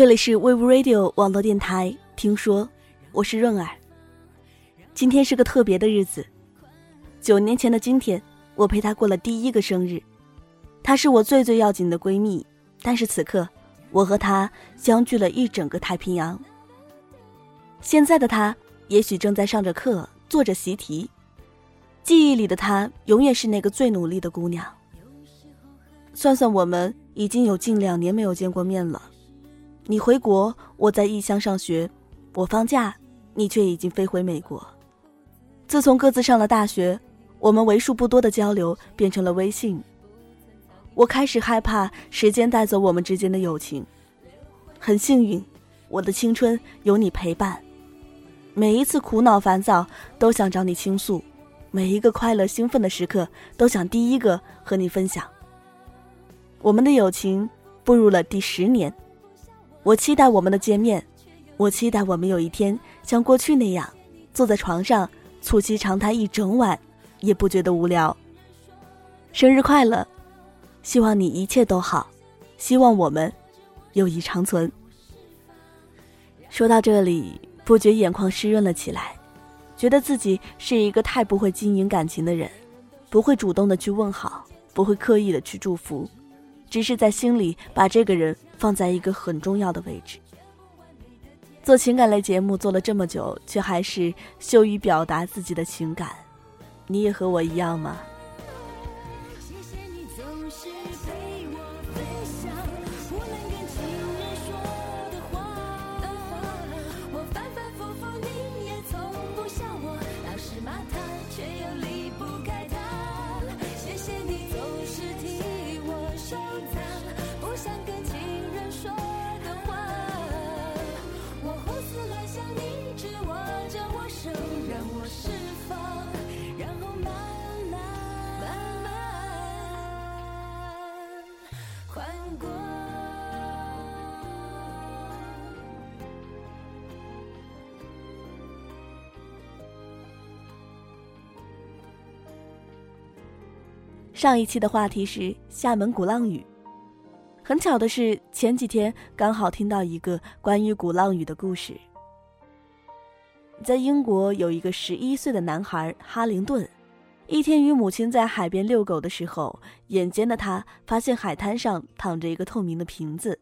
这里是 Wave Radio 网络电台，听说我是润儿。今天是个特别的日子，九年前的今天，我陪她过了第一个生日。她是我最最要紧的闺蜜，但是此刻，我和她相距了一整个太平洋。现在的她，也许正在上着课，做着习题。记忆里的她，永远是那个最努力的姑娘。算算我们已经有近两年没有见过面了。你回国，我在异乡上学；我放假，你却已经飞回美国。自从各自上了大学，我们为数不多的交流变成了微信。我开始害怕时间带走我们之间的友情。很幸运，我的青春有你陪伴。每一次苦恼烦躁都想找你倾诉，每一个快乐兴奋的时刻都想第一个和你分享。我们的友情步入了第十年，我期待我们的见面，我期待我们有一天像过去那样坐在床上。促膝长谈一整晚，也不觉得无聊。生日快乐！希望你一切都好，希望我们友谊长存。说到这里，不觉眼眶湿润了起来，觉得自己是一个太不会经营感情的人，不会主动的去问好，不会刻意的去祝福，只是在心里把这个人放在一个很重要的位置。做情感类节目做了这么久，却还是羞于表达自己的情感，你也和我一样吗？上一期的话题是厦门鼓浪屿。很巧的是，前几天刚好听到一个关于鼓浪屿的故事。在英国有一个十一岁的男孩哈灵顿，一天与母亲在海边遛狗的时候，眼尖的他发现海滩上躺着一个透明的瓶子，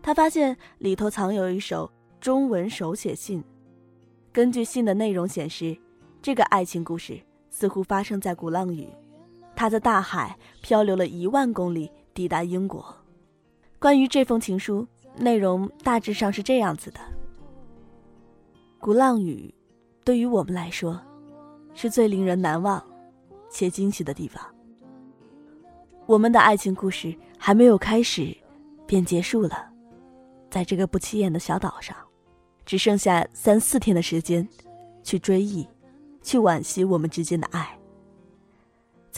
他发现里头藏有一首中文手写信。根据信的内容显示，这个爱情故事似乎发生在鼓浪屿。他在大海漂流了一万公里，抵达英国。关于这封情书，内容大致上是这样子的：鼓浪屿，对于我们来说，是最令人难忘且惊喜的地方。我们的爱情故事还没有开始，便结束了。在这个不起眼的小岛上，只剩下三四天的时间，去追忆，去惋惜我们之间的爱。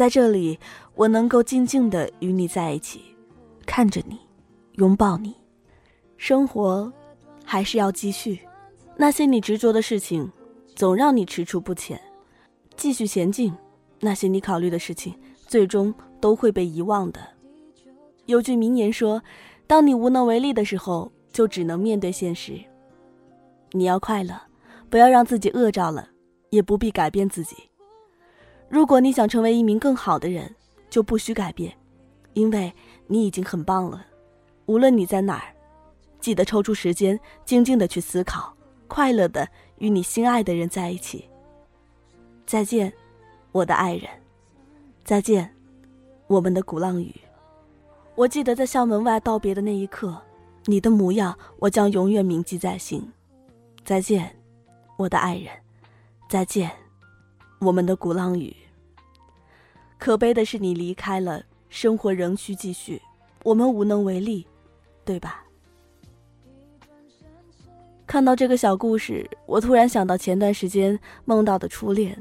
在这里，我能够静静的与你在一起，看着你，拥抱你。生活还是要继续，那些你执着的事情，总让你踟蹰不前。继续前进，那些你考虑的事情，最终都会被遗忘的。有句名言说：“当你无能为力的时候，就只能面对现实。”你要快乐，不要让自己饿着了，也不必改变自己。如果你想成为一名更好的人，就不需改变，因为你已经很棒了。无论你在哪儿，记得抽出时间，静静的去思考，快乐的与你心爱的人在一起。再见，我的爱人。再见，我们的鼓浪屿。我记得在校门外道别的那一刻，你的模样，我将永远铭记在心。再见，我的爱人。再见。我们的鼓浪屿。可悲的是，你离开了，生活仍需继续，我们无能为力，对吧？看到这个小故事，我突然想到前段时间梦到的初恋，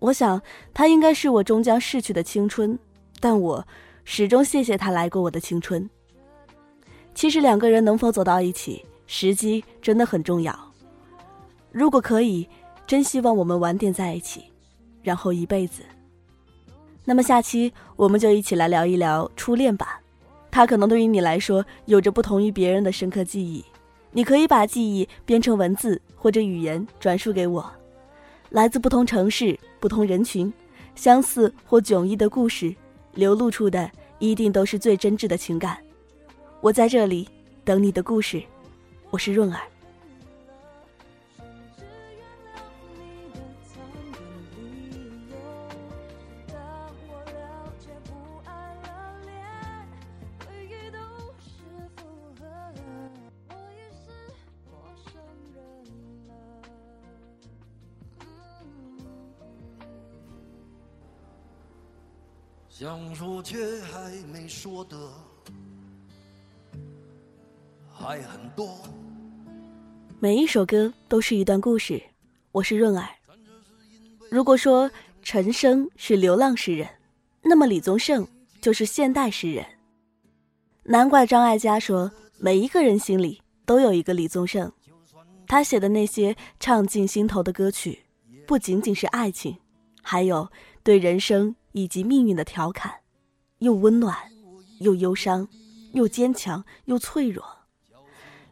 我想他应该是我终将逝去的青春，但我始终谢谢他来过我的青春。其实两个人能否走到一起，时机真的很重要。如果可以，真希望我们晚点在一起。然后一辈子，那么下期我们就一起来聊一聊初恋吧，它可能对于你来说有着不同于别人的深刻记忆。你可以把记忆编成文字或者语言转述给我，来自不同城市、不同人群，相似或迥异的故事，流露出的一定都是最真挚的情感。我在这里等你的故事，我是润儿。却还没说的还很多。每一首歌都是一段故事。我是润儿。如果说陈升是流浪诗人，那么李宗盛就是现代诗人。难怪张艾嘉说，每一个人心里都有一个李宗盛。他写的那些唱进心头的歌曲，不仅仅是爱情，还有对人生。以及命运的调侃，又温暖，又忧伤，又坚强，又脆弱。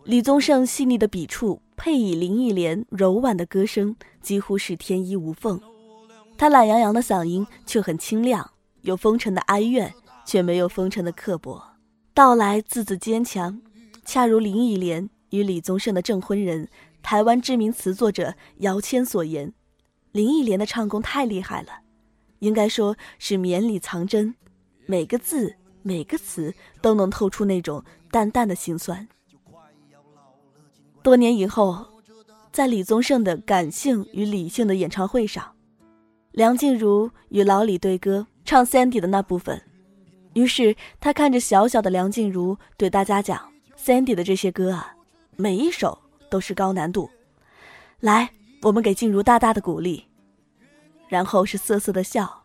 李宗盛细腻的笔触，配以林忆莲柔婉的歌声，几乎是天衣无缝。他懒洋洋的嗓音却很清亮，有风尘的哀怨，却没有风尘的刻薄。道来字字坚强，恰如林忆莲与李宗盛的证婚人、台湾知名词作者姚谦所言：林忆莲的唱功太厉害了。应该说是绵里藏针，每个字每个词都能透出那种淡淡的心酸。多年以后，在李宗盛的感性与理性的演唱会上，梁静茹与老李对歌唱 Sandy 的那部分，于是他看着小小的梁静茹对大家讲：“Sandy 的这些歌啊，每一首都是高难度，来，我们给静茹大大的鼓励。”然后是瑟瑟的笑。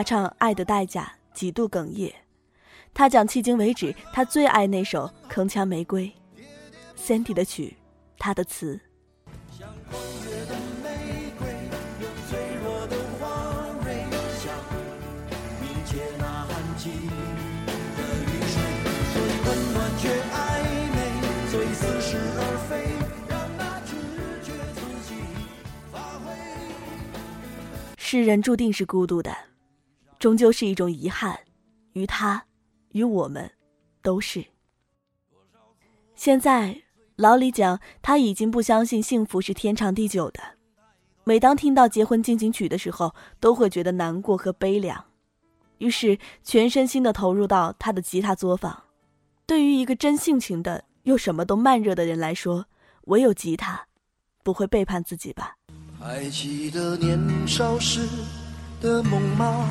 他唱《爱的代价》，几度哽咽。他讲迄今为止他最爱那首《铿锵玫瑰》，Sandy 的曲，他的词。世人注定是孤独的。终究是一种遗憾，于他，与我们，都是。现在老李讲，他已经不相信幸福是天长地久的。每当听到结婚进行曲的时候，都会觉得难过和悲凉，于是全身心的投入到他的吉他作坊。对于一个真性情的又什么都慢热的人来说，唯有吉他，不会背叛自己吧？还记得年少时的梦吗？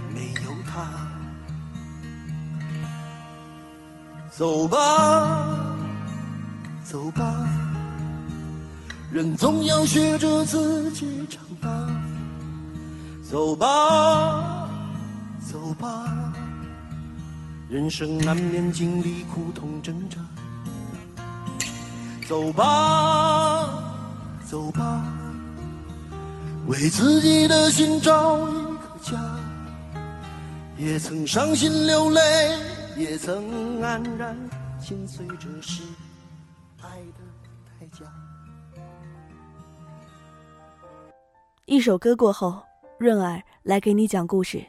没有他，走吧，走吧，人总要学着自己长大。走吧，走吧，人生难免经历苦痛挣扎。走吧，走吧，为自己的心找一个家。也曾伤心流泪，也曾黯然心碎，这是爱的代价。一首歌过后，润儿来给你讲故事。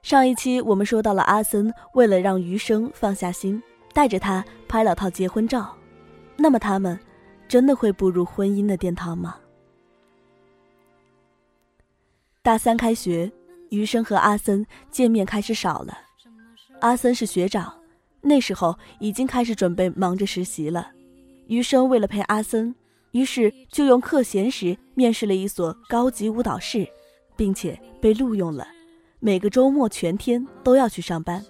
上一期我们说到了阿森为了让余生放下心，带着他拍了套结婚照。那么他们真的会步入婚姻的殿堂吗？大三开学，余生和阿森见面开始少了。阿森是学长，那时候已经开始准备忙着实习了。余生为了陪阿森。于是就用课闲时面试了一所高级舞蹈室，并且被录用了。每个周末全天都要去上班。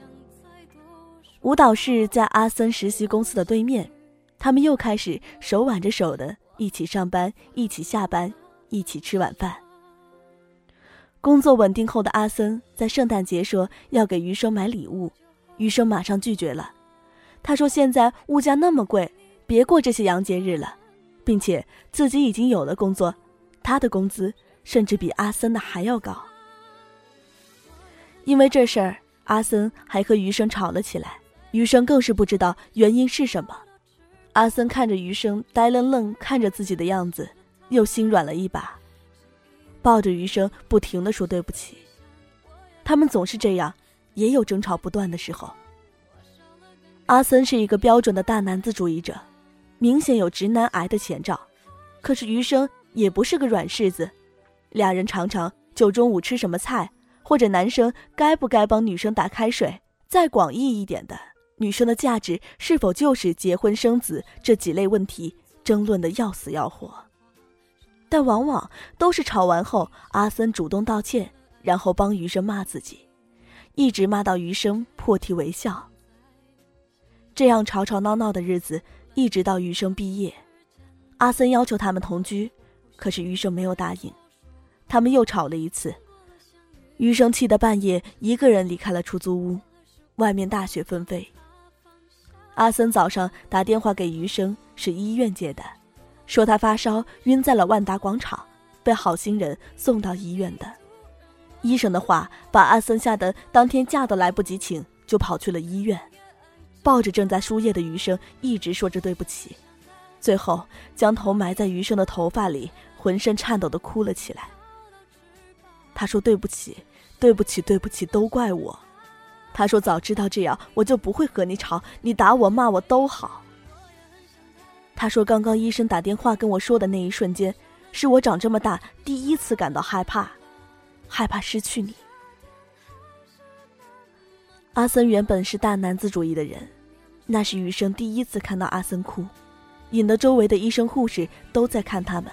舞蹈室在阿森实习公司的对面，他们又开始手挽着手的一起上班，一起下班，一起吃晚饭。工作稳定后的阿森在圣诞节说要给余生买礼物，余生马上拒绝了。他说现在物价那么贵，别过这些洋节日了。并且自己已经有了工作，他的工资甚至比阿森的还要高。因为这事儿，阿森还和余生吵了起来。余生更是不知道原因是什么。阿森看着余生呆愣愣看着自己的样子，又心软了一把，抱着余生不停的说对不起。他们总是这样，也有争吵不断的时候。阿森是一个标准的大男子主义者。明显有直男癌的前兆，可是余生也不是个软柿子，俩人常常就中午吃什么菜，或者男生该不该帮女生打开水，再广义一点的，女生的价值是否就是结婚生子这几类问题争论的要死要活，但往往都是吵完后，阿森主动道歉，然后帮余生骂自己，一直骂到余生破涕为笑。这样吵吵闹闹的日子。一直到余生毕业，阿森要求他们同居，可是余生没有答应。他们又吵了一次，余生气得半夜一个人离开了出租屋。外面大雪纷飞。阿森早上打电话给余生，是医院接的，说他发烧晕在了万达广场，被好心人送到医院的。医生的话把阿森吓得当天假都来不及请，就跑去了医院。抱着正在输液的余生，一直说着对不起，最后将头埋在余生的头发里，浑身颤抖的哭了起来。他说：“对不起，对不起，对不起，都怪我。”他说：“早知道这样，我就不会和你吵，你打我骂我都好。”他说：“刚刚医生打电话跟我说的那一瞬间，是我长这么大第一次感到害怕，害怕失去你。”阿森原本是大男子主义的人，那是余生第一次看到阿森哭，引得周围的医生护士都在看他们。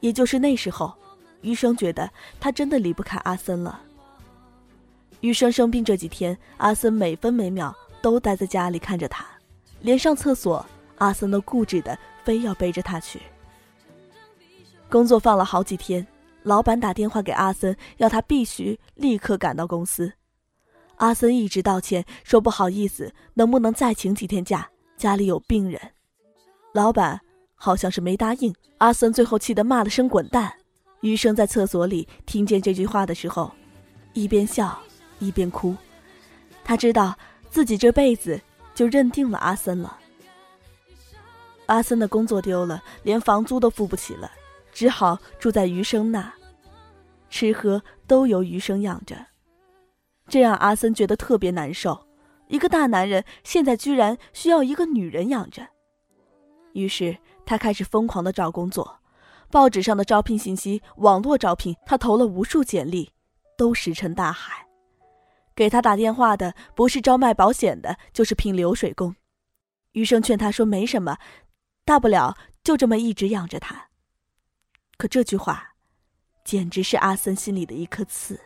也就是那时候，余生觉得他真的离不开阿森了。余生生病这几天，阿森每分每秒都待在家里看着他，连上厕所，阿森都固执的非要背着他去。工作放了好几天，老板打电话给阿森，要他必须立刻赶到公司。阿森一直道歉，说不好意思，能不能再请几天假？家里有病人。老板好像是没答应。阿森最后气得骂了声“滚蛋”。余生在厕所里听见这句话的时候，一边笑一边哭。他知道自己这辈子就认定了阿森了。阿森的工作丢了，连房租都付不起了，只好住在余生那，吃喝都由余生养着。这让阿森觉得特别难受，一个大男人现在居然需要一个女人养着。于是他开始疯狂的找工作，报纸上的招聘信息、网络招聘，他投了无数简历，都石沉大海。给他打电话的不是招卖保险的，就是聘流水工。余生劝他说：“没什么，大不了就这么一直养着他。”可这句话，简直是阿森心里的一颗刺。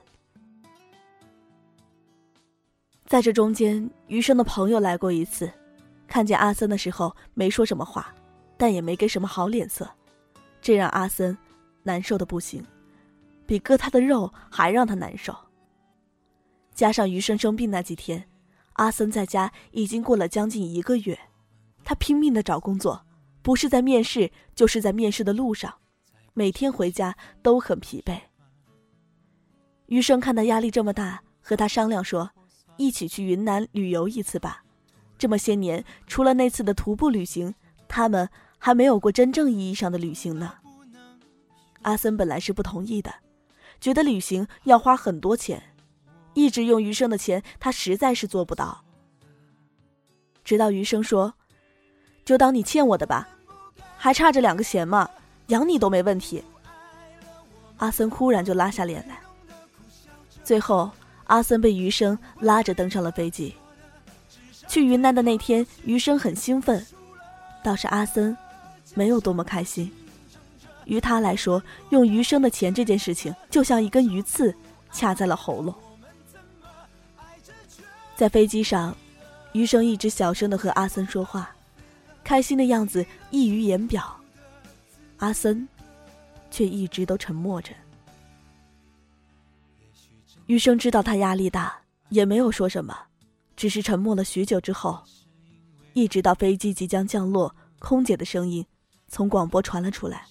在这中间，余生的朋友来过一次，看见阿森的时候没说什么话，但也没给什么好脸色，这让阿森难受的不行，比割他的肉还让他难受。加上余生生病那几天，阿森在家已经过了将近一个月，他拼命的找工作，不是在面试，就是在面试的路上，每天回家都很疲惫。余生看他压力这么大，和他商量说。一起去云南旅游一次吧，这么些年，除了那次的徒步旅行，他们还没有过真正意义上的旅行呢。阿森本来是不同意的，觉得旅行要花很多钱，一直用余生的钱，他实在是做不到。直到余生说：“就当你欠我的吧，还差这两个钱嘛，养你都没问题。”阿森忽然就拉下脸来。最后，阿森被余生拉着登上了飞机。去云南的那天，余生很兴奋，倒是阿森没有多么开心。于他来说，用余生的钱这件事情，就像一根鱼刺，卡在了喉咙。在飞机上，余生一直小声的和阿森说话，开心的样子溢于言表。阿森却一直都沉默着。余生知道他压力大，也没有说什么，只是沉默了许久之后，一直到飞机即将降落，空姐的声音从广播传了出来。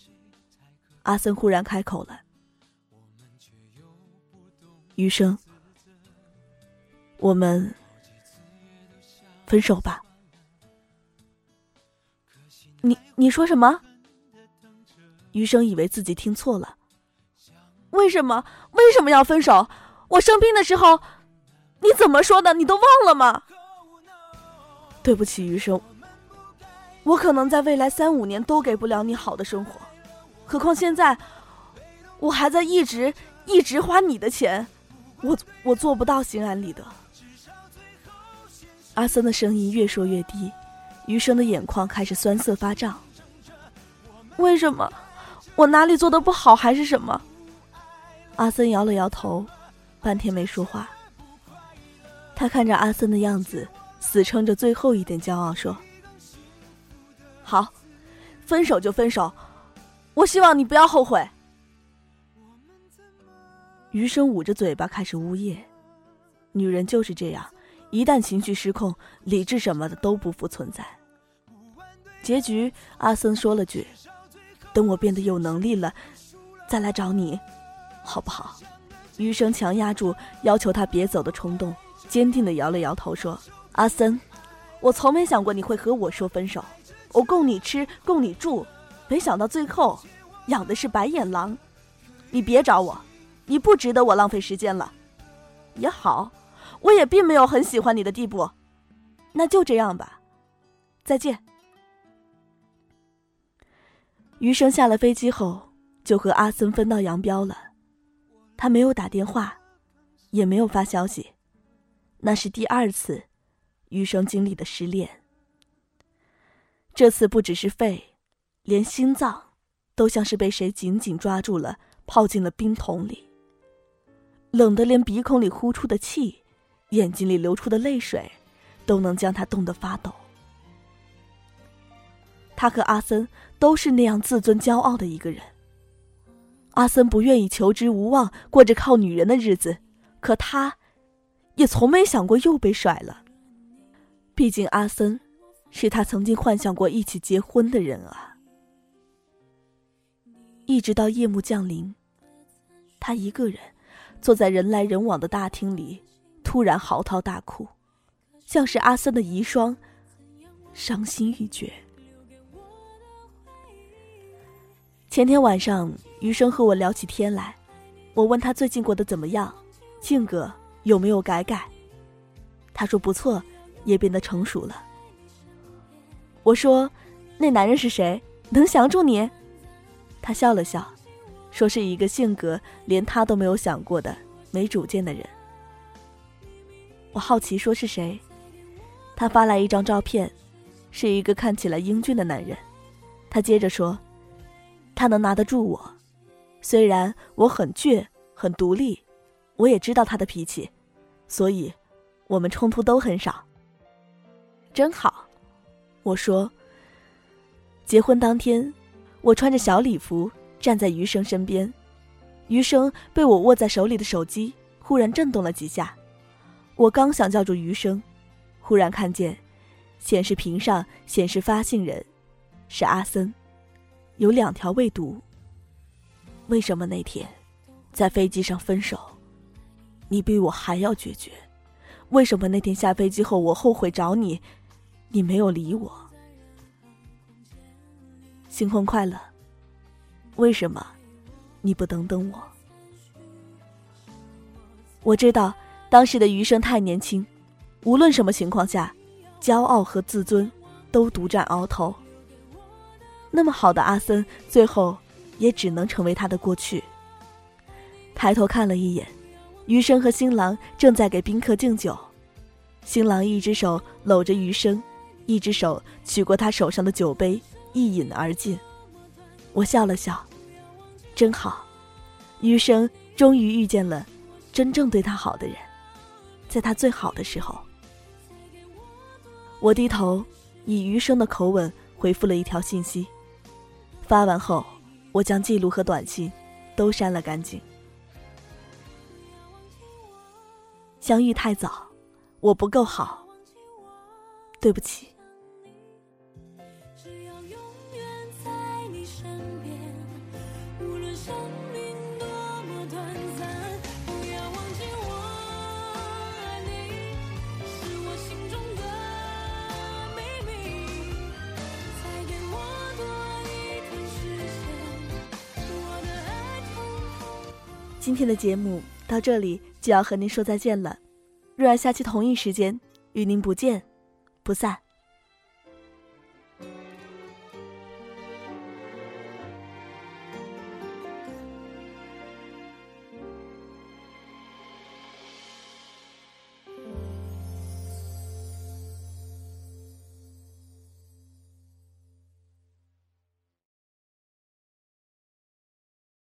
阿森忽然开口了：“余生，我们分手吧。”你你说什么？余生以为自己听错了。为什么？为什么要分手？我生病的时候，你怎么说的？你都忘了吗？对不起，余生，我可能在未来三五年都给不了你好的生活。何况现在，我还在一直一直花你的钱，我我做不到心安理得。阿森的声音越说越低，余生的眼眶开始酸涩发胀。为什么？我哪里做的不好，还是什么？阿森摇了摇头，半天没说话。他看着阿森的样子，死撑着最后一点骄傲，说：“好，分手就分手。”我希望你不要后悔。余生捂着嘴巴开始呜咽，女人就是这样，一旦情绪失控，理智什么的都不复存在。结局，阿森说了句：“等我变得有能力了，再来找你，好不好？”余生强压住要求他别走的冲动，坚定的摇了摇头说：“阿森，我从没想过你会和我说分手，我供你吃，供你住。”没想到最后，养的是白眼狼，你别找我，你不值得我浪费时间了。也好，我也并没有很喜欢你的地步，那就这样吧，再见。余生下了飞机后，就和阿森分道扬镳了，他没有打电话，也没有发消息，那是第二次，余生经历的失恋。这次不只是肺。连心脏，都像是被谁紧紧抓住了，泡进了冰桶里。冷得连鼻孔里呼出的气，眼睛里流出的泪水，都能将他冻得发抖。他和阿森都是那样自尊骄傲的一个人。阿森不愿意求知无望，过着靠女人的日子，可他，也从没想过又被甩了。毕竟阿森，是他曾经幻想过一起结婚的人啊。一直到夜幕降临，他一个人坐在人来人往的大厅里，突然嚎啕大哭，像是阿森的遗孀，伤心欲绝。前天晚上，余生和我聊起天来，我问他最近过得怎么样，性格有没有改改。他说不错，也变得成熟了。我说，那男人是谁？能降住你？他笑了笑，说：“是一个性格连他都没有想过的没主见的人。”我好奇说：“是谁？”他发来一张照片，是一个看起来英俊的男人。他接着说：“他能拿得住我，虽然我很倔、很独立，我也知道他的脾气，所以，我们冲突都很少。”真好，我说。结婚当天。我穿着小礼服站在余生身边，余生被我握在手里的手机忽然震动了几下，我刚想叫住余生，忽然看见显示屏上显示发信人是阿森，有两条未读。为什么那天在飞机上分手，你比我还要决绝？为什么那天下飞机后我后悔找你，你没有理我？新婚快乐。为什么你不等等我？我知道当时的余生太年轻，无论什么情况下，骄傲和自尊都独占鳌头。那么好的阿森，最后也只能成为他的过去。抬头看了一眼，余生和新郎正在给宾客敬酒，新郎一只手搂着余生，一只手取过他手上的酒杯，一饮而尽。我笑了笑，真好，余生终于遇见了真正对他好的人，在他最好的时候。我低头，以余生的口吻回复了一条信息。发完后，我将记录和短信都删了干净。相遇太早，我不够好，对不起。今天的节目到这里就要和您说再见了，若然下期同一时间与您不见不散。